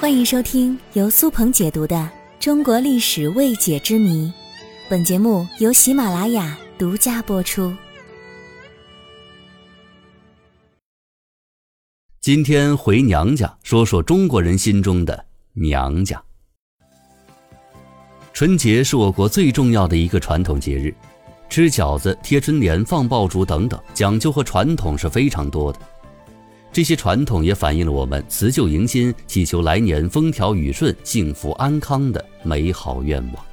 欢迎收听由苏鹏解读的《中国历史未解之谜》，本节目由喜马拉雅独家播出。今天回娘家，说说中国人心中的娘家。春节是我国最重要的一个传统节日，吃饺子、贴春联、放爆竹等等，讲究和传统是非常多的。这些传统也反映了我们辞旧迎新、祈求来年风调雨顺、幸福安康的美好愿望。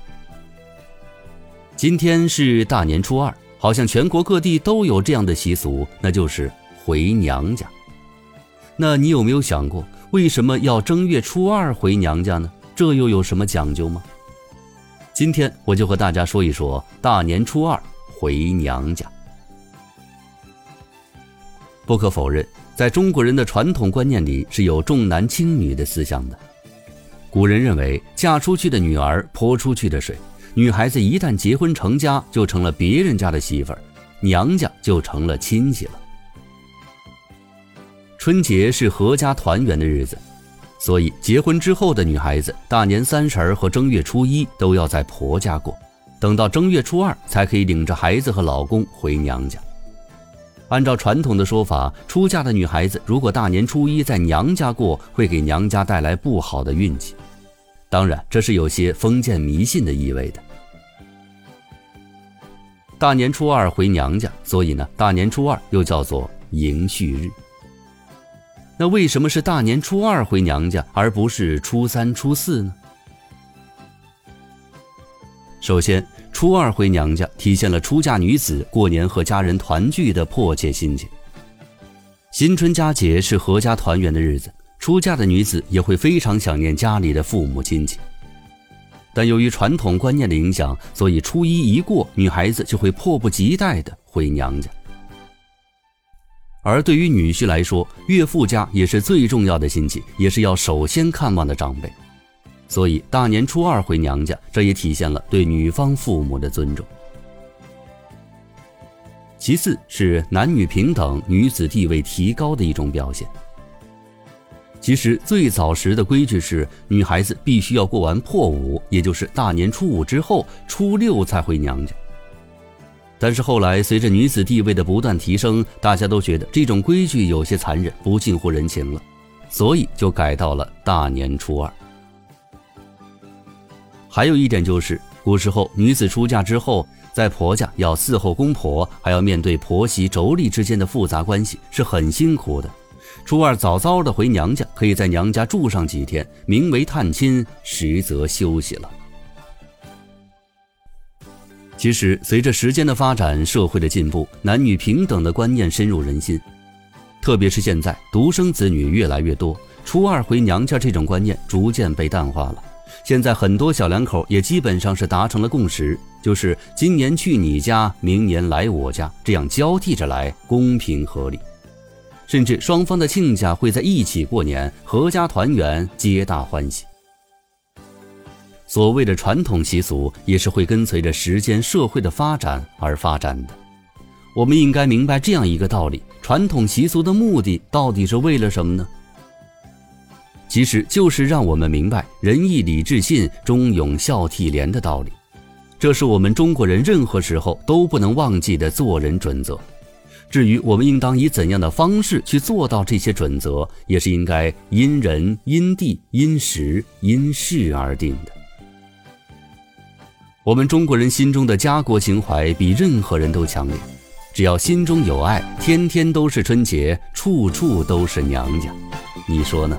今天是大年初二，好像全国各地都有这样的习俗，那就是回娘家。那你有没有想过，为什么要正月初二回娘家呢？这又有什么讲究吗？今天我就和大家说一说大年初二回娘家。不可否认。在中国人的传统观念里，是有重男轻女的思想的。古人认为，嫁出去的女儿泼出去的水，女孩子一旦结婚成家，就成了别人家的媳妇儿，娘家就成了亲戚了。春节是阖家团圆的日子，所以结婚之后的女孩子，大年三十儿和正月初一都要在婆家过，等到正月初二才可以领着孩子和老公回娘家。按照传统的说法，出嫁的女孩子如果大年初一在娘家过，会给娘家带来不好的运气。当然，这是有些封建迷信的意味的。大年初二回娘家，所以呢，大年初二又叫做迎婿日。那为什么是大年初二回娘家，而不是初三、初四呢？首先。初二回娘家，体现了出嫁女子过年和家人团聚的迫切心情。新春佳节是阖家团圆的日子，出嫁的女子也会非常想念家里的父母亲戚。但由于传统观念的影响，所以初一一过，女孩子就会迫不及待地回娘家。而对于女婿来说，岳父家也是最重要的亲戚，也是要首先看望的长辈。所以大年初二回娘家，这也体现了对女方父母的尊重。其次是男女平等、女子地位提高的一种表现。其实最早时的规矩是，女孩子必须要过完破五，也就是大年初五之后，初六才回娘家。但是后来随着女子地位的不断提升，大家都觉得这种规矩有些残忍，不近乎人情了，所以就改到了大年初二。还有一点就是，古时候女子出嫁之后，在婆家要伺候公婆，还要面对婆媳妯娌之间的复杂关系，是很辛苦的。初二早早的回娘家，可以在娘家住上几天，名为探亲，实则休息了。其实，随着时间的发展，社会的进步，男女平等的观念深入人心，特别是现在独生子女越来越多，初二回娘家这种观念逐渐被淡化了。现在很多小两口也基本上是达成了共识，就是今年去你家，明年来我家，这样交替着来，公平合理。甚至双方的亲家会在一起过年，阖家团圆，皆大欢喜。所谓的传统习俗，也是会跟随着时间、社会的发展而发展的。我们应该明白这样一个道理：传统习俗的目的到底是为了什么呢？其实就是让我们明白仁义礼智信、忠勇孝悌廉的道理，这是我们中国人任何时候都不能忘记的做人准则。至于我们应当以怎样的方式去做到这些准则，也是应该因人、因地、因时、因事而定的。我们中国人心中的家国情怀比任何人都强烈，只要心中有爱，天天都是春节，处处都是娘家。你说呢？